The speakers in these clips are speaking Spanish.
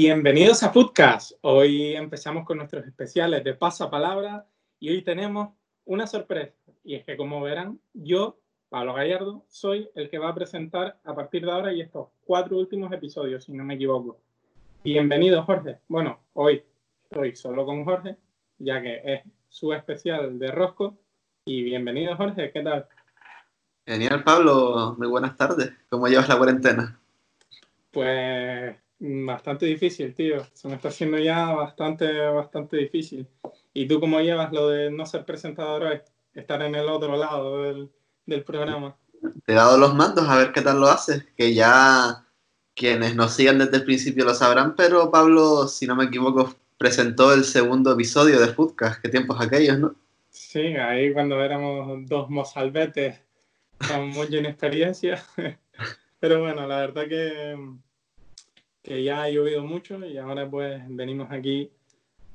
Bienvenidos a Foodcast. Hoy empezamos con nuestros especiales de pasapalabra y hoy tenemos una sorpresa. Y es que, como verán, yo, Pablo Gallardo, soy el que va a presentar a partir de ahora y estos cuatro últimos episodios, si no me equivoco. Bienvenido, Jorge. Bueno, hoy estoy solo con Jorge, ya que es su especial de Rosco. Y bienvenido, Jorge. ¿Qué tal? Genial, Pablo. Muy buenas tardes. ¿Cómo llevas la cuarentena? Pues Bastante difícil, tío. Se me está haciendo ya bastante, bastante difícil. ¿Y tú cómo llevas lo de no ser presentador hoy? Estar en el otro lado del, del programa. Te he dado los mandos a ver qué tal lo haces, que ya quienes nos sigan desde el principio lo sabrán, pero Pablo, si no me equivoco, presentó el segundo episodio de Foodcast. ¿Qué tiempos aquellos, no? Sí, ahí cuando éramos dos mozalbetes con mucha inexperiencia. pero bueno, la verdad que que ya ha llovido mucho y ahora pues venimos aquí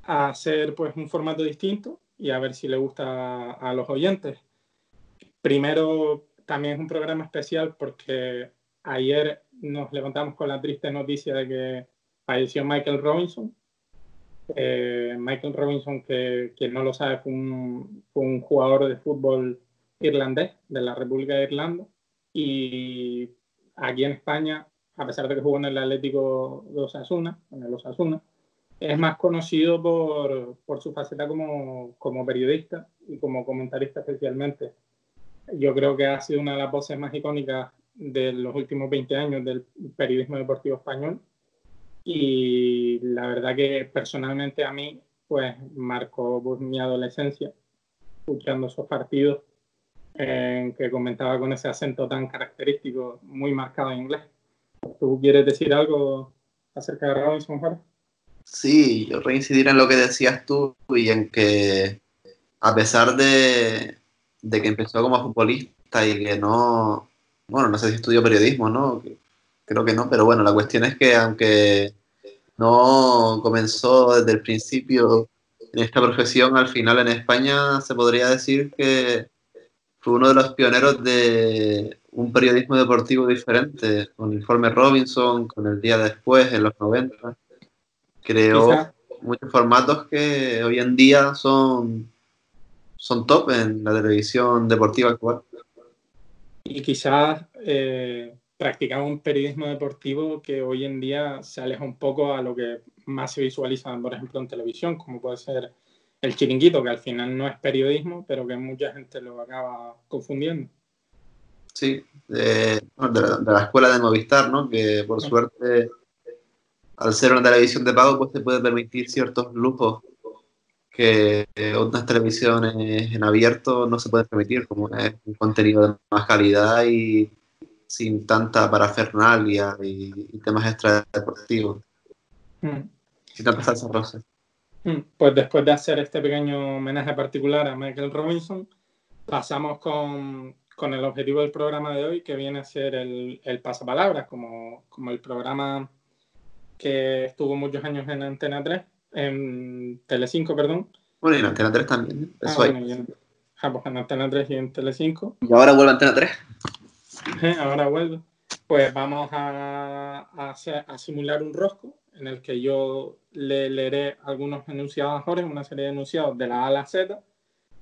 a hacer pues un formato distinto y a ver si le gusta a, los oyentes. Primero, también es un programa especial porque ayer nos levantamos con la triste noticia de que falleció Michael Robinson. Eh, Michael Robinson, que quien no lo sabe, fue un, fue un, jugador de fútbol irlandés de la República de Irlanda. Y aquí en España a pesar de que jugó en el Atlético de Osasuna, en el Osasuna, es más conocido por, por su faceta como, como, periodista y como comentarista especialmente. Yo creo que ha sido una de las voces más icónicas de los últimos 20 años del periodismo deportivo español y la verdad que personalmente a mí pues marcó mi adolescencia escuchando esos partidos en que comentaba con ese acento tan característico, muy marcado en inglés. ¿Tú quieres decir algo acerca de Robinson, Jorge? Sí, yo reincidir en lo que decías tú y en que a pesar de, que empezó como futbolista y que no, bueno, no sé si estudió periodismo, ¿no? Creo que no, pero bueno, la cuestión es que aunque no comenzó desde el principio en esta profesión, al final en España se podría decir que fue uno de los pioneros de un periodismo deportivo diferente, con el informe Robinson, con el día después, en los 90. Creó muchos formatos que hoy en día son, son top en la televisión deportiva actual. Y quizás eh, practicaba un periodismo deportivo que hoy en día se aleja un poco a lo que más se visualiza, por ejemplo, en televisión, como puede ser el chiringuito, que al final no es periodismo, pero que mucha gente lo acaba confundiendo. Sí, de, la, escuela de Movistar, ¿no? Que por suerte, al ser una televisión de pago, pues se puede permitir ciertos lujos que otras televisiones en abierto no se pueden permitir, como es un contenido de más calidad y sin tanta parafernalia y, temas extra deportivos. Mm. Sin tanta salsa rosa. Mm, pues después de hacer este pequeño homenaje particular a Michael Robinson, pasamos con con el objetivo del programa de hoy, que viene a ser el, el pasapalabras, como, como el programa que estuvo muchos años en Antena 3, en Telecinco, perdón. Bueno, y en Antena 3 también. Ah, bueno, en, ah, pues en Antena 3 y en Telecinco. Y ahora vuelve a Antena 3. ahora vuelve. Pues vamos a, a, a, simular un rosco en el que yo le leeré algunos enunciados a Jorge, una serie de enunciados de la A a la Z,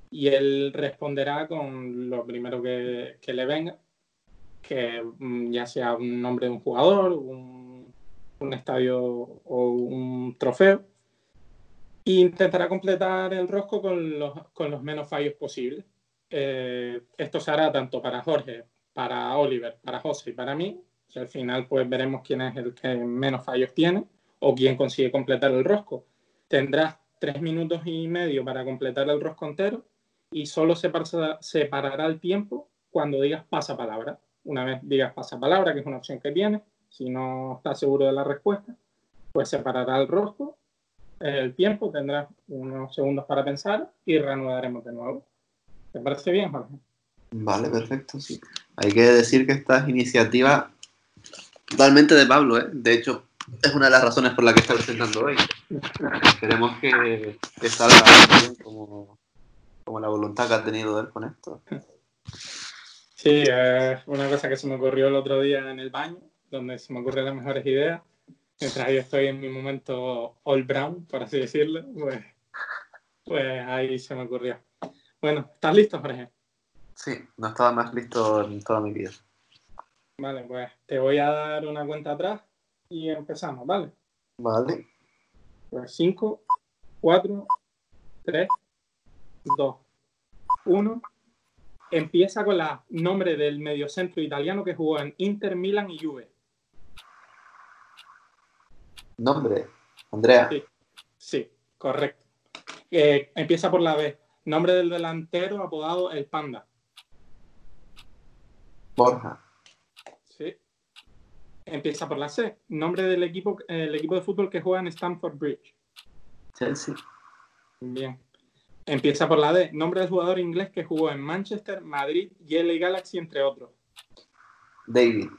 y él responderá con lo primero que, que le venga, que mm, ya sea un nombre de un jugador, un, un estadio o un trofeo, e intentará completar el rosco con los, con los menos fallos posibles. Eh, esto se hará tanto para Jorge, para Oliver, para José y para mí. Y al final pues veremos quién es el que menos fallos tiene o quién consigue completar el rosco. Tendrás tres minutos y medio para completar el rosco entero y solo se separará el tiempo cuando digas pasapalabra. Una vez digas pasapalabra, que es una opción que tienes, si no estás seguro de la respuesta, pues separará el rostro, el tiempo, tendrás unos segundos para pensar y reanudaremos de nuevo. ¿Te parece bien, Jorge? Vale, perfecto, sí. Hay que decir que esta es iniciativa totalmente de Pablo, ¿eh? De hecho, es una de las razones por las que está presentando hoy. Esperemos que, que salga bien como, como la voluntad que ha tenido él con esto. Sí, es una cosa que se me ocurrió el otro día en el baño, donde se me ocurren las mejores ideas. Mientras yo estoy en mi momento all brown, por así decirlo, pues, pues ahí se me ocurrió. Bueno, ¿estás listo, Jorge? Sí, no estaba más listo en toda mi vida. Vale, pues te voy a dar una cuenta atrás y empezamos, ¿vale? Vale. Pues 5, 4, 3, 2, 1. Empieza con la nombre del mediocentro italiano que jugó en Inter, Milan y Juve. Nombre, Andrea. Sí, sí correcto. Eh, empieza por la B. Nombre del delantero apodado El Panda. Borja. Empieza por la C. Nombre del equipo, el equipo de fútbol que juega en Stamford Bridge. Chelsea. Bien. Empieza por la D. Nombre del jugador inglés que jugó en Manchester, Madrid, y Galaxy, entre otros. David.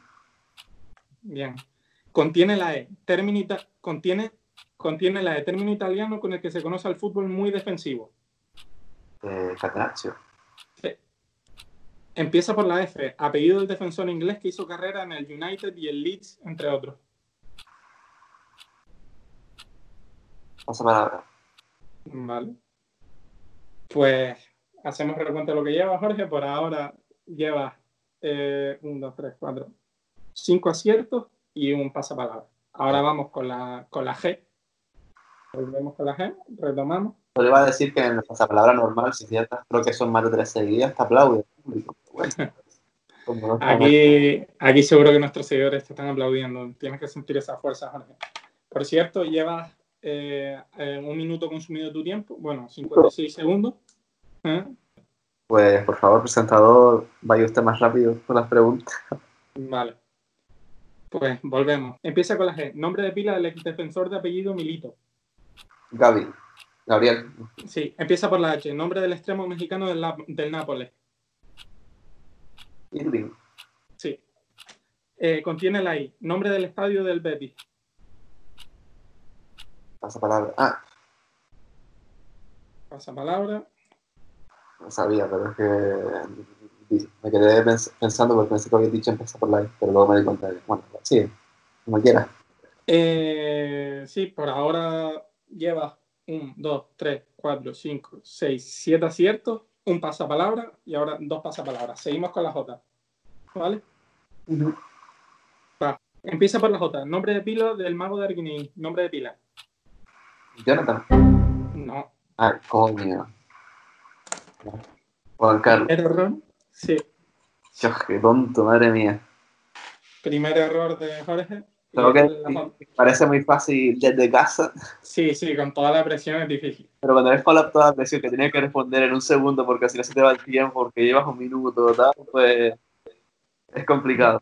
Bien. Contiene la E. Término contiene, contiene la E. Término italiano con el que se conoce al fútbol muy defensivo. Eh, Catenaccio. Empieza por la F. Apellido del defensor inglés que hizo carrera en el United y el Leeds, entre otros. Pasa palabra. Vale. Pues hacemos recuento de lo que lleva Jorge. Por ahora lleva eh, un, dos, tres, cuatro, cinco aciertos y un pasapalabra. Ahora vamos con la, con la G. Volvemos con la G, retomamos. Yo le iba a decir que en la pasapalabra normal, si ciertas creo que son más de tres seguidas, te aplaude Aquí, aquí seguro que nuestros seguidores te están aplaudiendo. Tienes que sentir esa fuerza, Jorge. Por cierto, llevas eh, eh, un minuto consumido de tu tiempo. Bueno, 56 segundos. ¿Eh? Pues por favor, presentador, vaya usted más rápido con las preguntas. Vale. Pues volvemos. Empieza con la G. Nombre de pila del ex defensor de apellido Milito. Gaby. Gabriel. Sí, empieza por la H. Nombre del extremo mexicano del, del Nápoles. Irving. Sí. Eh, contiene la I. Nombre del estadio del Betis. Pasa palabra. Ah, Pasa palabra. no sabía, pero es que me quedé pens- pensando porque pensé que había dicho empezar por la I, pero luego me di cuenta de bueno, sí, como quiera. Eh, sí, por ahora lleva 1, 2, 3, 4, 5, 6, 7 aciertos, un pasapalabra y ahora dos pasapalabras. Seguimos con la J. ¿Vale? Va. Empieza por la J. Nombre de pila del mago de Arguineín. Nombre de pila. Jonathan. No. Ah, coño. Juan Carlos. Error. Sí. Dios, qué tonto, madre mía. Primer error de Jorge. Que parece muy fácil desde casa, Sí, sí, con toda la presión es difícil. pero cuando ves con la, toda la presión que tienes que responder en un segundo porque si no se te va el tiempo, porque llevas un minuto, tal, pues es complicado.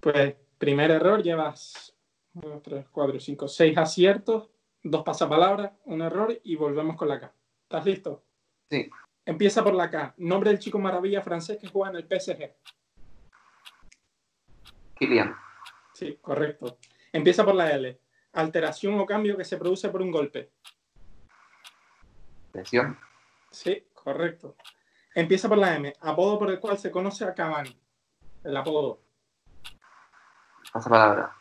Pues primer error, llevas 2, 3, 4, 5, 6 aciertos, dos pasapalabras, un error y volvemos con la K. ¿Estás listo? Sí. Empieza por la K. Nombre del chico maravilla francés que juega en el PSG. Kilian. Sí, correcto. Empieza por la L. Alteración o cambio que se produce por un golpe. Lesión. Sí, correcto. Empieza por la M. Apodo por el cual se conoce a Cavani. El apodo. Pasa palabra.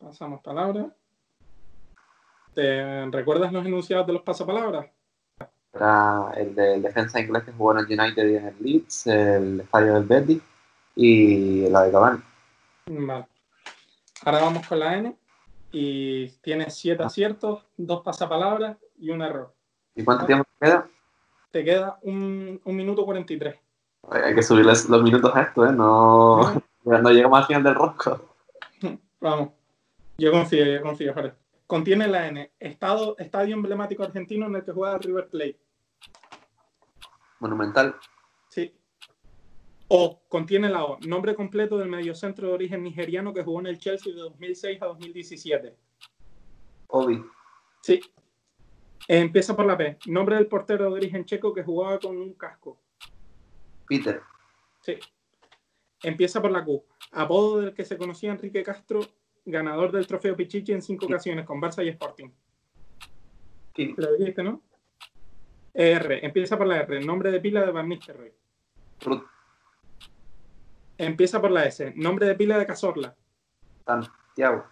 Pasamos palabra. ¿Te recuerdas los enunciados de los pasapalabras? Era el del defensa inglés que jugó en el United y en el Leeds, el estadio del Betis y la de Cavani. Vale. Ahora vamos con la N. Y tienes siete aciertos, dos pasapalabras y un error. ¿Y cuánto tiempo te queda? Te queda un, un minuto 43. Hay que subirles los minutos a esto, ¿eh? No, no llegamos al final del rosco. Vamos. Yo confío, yo confío, Jorge. Contiene la N. Estado, estadio emblemático argentino en el que juega River Plate. Monumental. Sí. O contiene la O. Nombre completo del mediocentro de origen nigeriano que jugó en el Chelsea de 2006 a 2017. Obi. Sí. Empieza por la P. Nombre del portero de origen checo que jugaba con un casco. Peter. Sí. Empieza por la Q. Apodo del que se conocía Enrique Castro, ganador del trofeo Pichichi en cinco ocasiones con Barça y Sporting. Kim. Lo dijiste, ¿no? R. Empieza por la R. Nombre de pila de Van Nistelrooy. Empieza por la S. Nombre de pila de Cazorla. Santiago.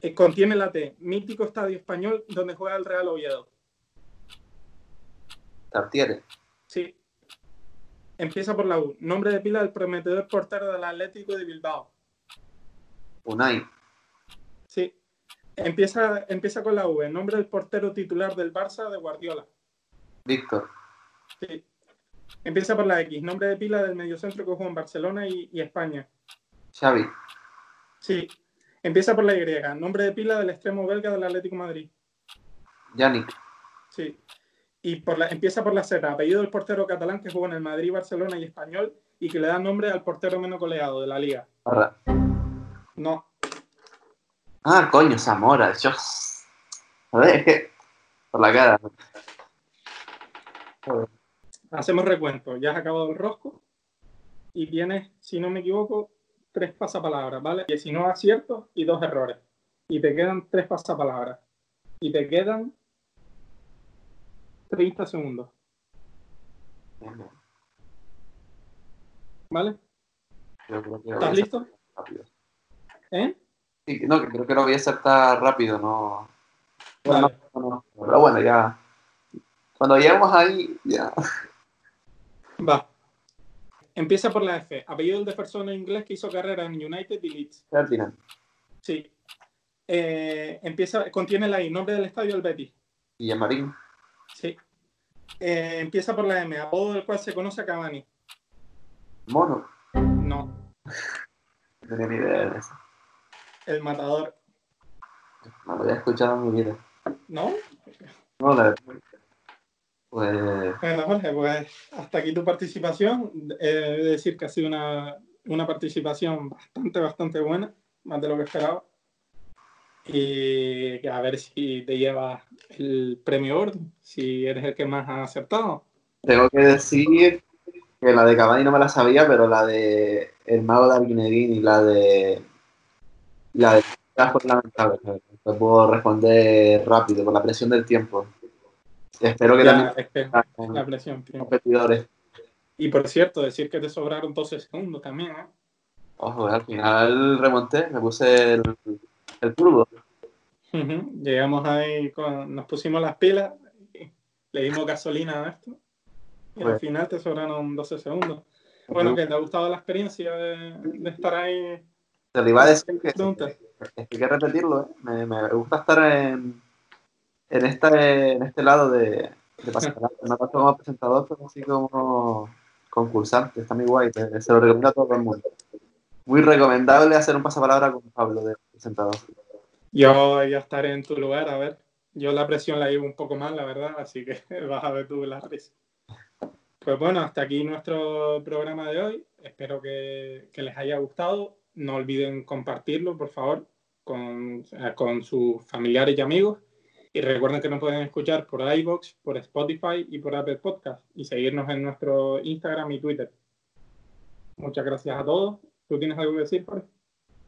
Eh, contiene la T. Mítico estadio español donde juega el Real Oviedo. Tartiere. Sí. Empieza por la U. Nombre de pila del prometedor portero del Atlético de Bilbao. Unai. Sí. Empieza, empieza con la V. Nombre del portero titular del Barça de Guardiola. Víctor. Sí. Empieza por la X. Nombre de pila del mediocentro que jugó en Barcelona y, y España. Xavi. Sí. Empieza por la Y. Nombre de pila del extremo belga del Atlético de Madrid. Yannick. Sí. Y por la, empieza por la Z. Apellido del portero catalán que jugó en el Madrid, Barcelona y Español y que le da nombre al portero menos goleado de la liga. No. Ah, coño, Zamora. Yo... A ver, es que... Por la cara. Joder. Hacemos recuento. Ya has acabado el rosco y tienes, si no me equivoco, tres pasapalabras, ¿vale? 19 aciertos y dos errores. Y te quedan tres pasapalabras. Y te quedan 30 segundos, ¿vale? ¿Estás listo? rápido. ¿Eh? Sí, no, creo que lo voy a hacer tan rápido, no... Bueno, Vale. no, no, no, pero bueno, ya... Cuando lleguemos ahí, ya... Va. Empieza por la F. Apellido del defensor inglés que hizo carrera en United y Leeds. Ferdinand. Sí. Eh, empieza, contiene la I. Nombre del estadio del Betis. Villamarín. Sí. Eh, empieza por la M. Apodo del cual se conoce a Cavani. Mono. No. No tenía ni idea de eso. El matador. No lo había escuchado en mi vida. ¿No? No, la verdad. Pues... Bueno, Jorge, pues hasta aquí tu participación. He de decir que ha sido una, una participación bastante, bastante buena, más de lo que esperaba. Y a ver si te llevas el premio orden, si eres el que más ha acertado. Tengo que decir que la de Cavani no me la sabía, pero la de El Mago de Arguineguín y la de... La de... fue lamentable. No puedo responder rápido por la presión del tiempo. Espero que Ya, también es que la presión. competidores. Y por cierto, decir que te sobraron 12 segundos también, ¿eh? Ojo, al final remonté, me puse el, el turbo. Llegamos ahí, con- nos pusimos las pilas, y le dimos gasolina a esto y al final te sobraron 12 segundos. Bueno, que te ha gustado la experiencia de, de estar ahí. Te lo iba a decir que, es que hay que repetirlo, ¿eh? me, me gusta estar en, en, esta, en este lado de, de ha pasado como presentador, pero así como concursante, está muy guay, te- se lo recomiendo a todo el mundo. Muy recomendable hacer un pasapalabra con Pablo de presentador. Yo ya estaré en tu lugar, a ver. Yo la presión la llevo un poco mal, la verdad, así que vas a ver tú la risa. Pues bueno, hasta aquí nuestro programa de hoy. Espero que, que les haya gustado. No olviden compartirlo, por favor, con, eh, con sus familiares y amigos. Y recuerden que nos pueden escuchar por iVoox, por Spotify y por Apple Podcast. Y seguirnos en nuestro Instagram y Twitter. Muchas gracias a todos. ¿Tú tienes algo que decir, Jorge?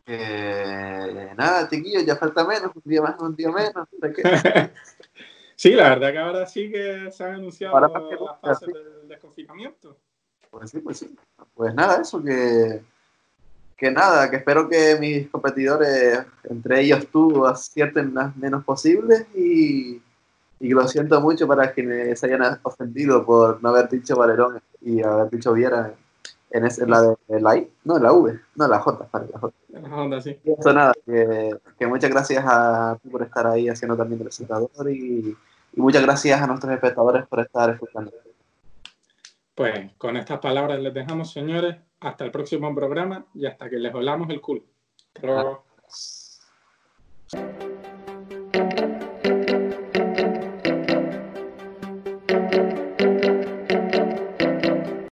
Eh, nada, chiquillos, ya falta menos, un día más, un día menos. Sí, la verdad que ahora sí que se han anunciado Ahora las fases sí. del desconfinamiento. Pues sí, pues sí. Pues nada, eso, que, que nada, que espero que mis competidores, entre ellos tú, acierten las menos posibles y, y lo siento mucho para quienes se hayan ofendido por no haber dicho Valerón y haber dicho Viera en, ese- en la de en la I, no, en la V, no, en la J, para la J. Sí. Eso nada, que, que muchas gracias a ti por estar ahí haciendo también de presentador y, y muchas gracias a nuestros espectadores por estar escuchando. Pues con estas palabras les dejamos, señores. Hasta el próximo programa y hasta que les volamos el culo. Pero...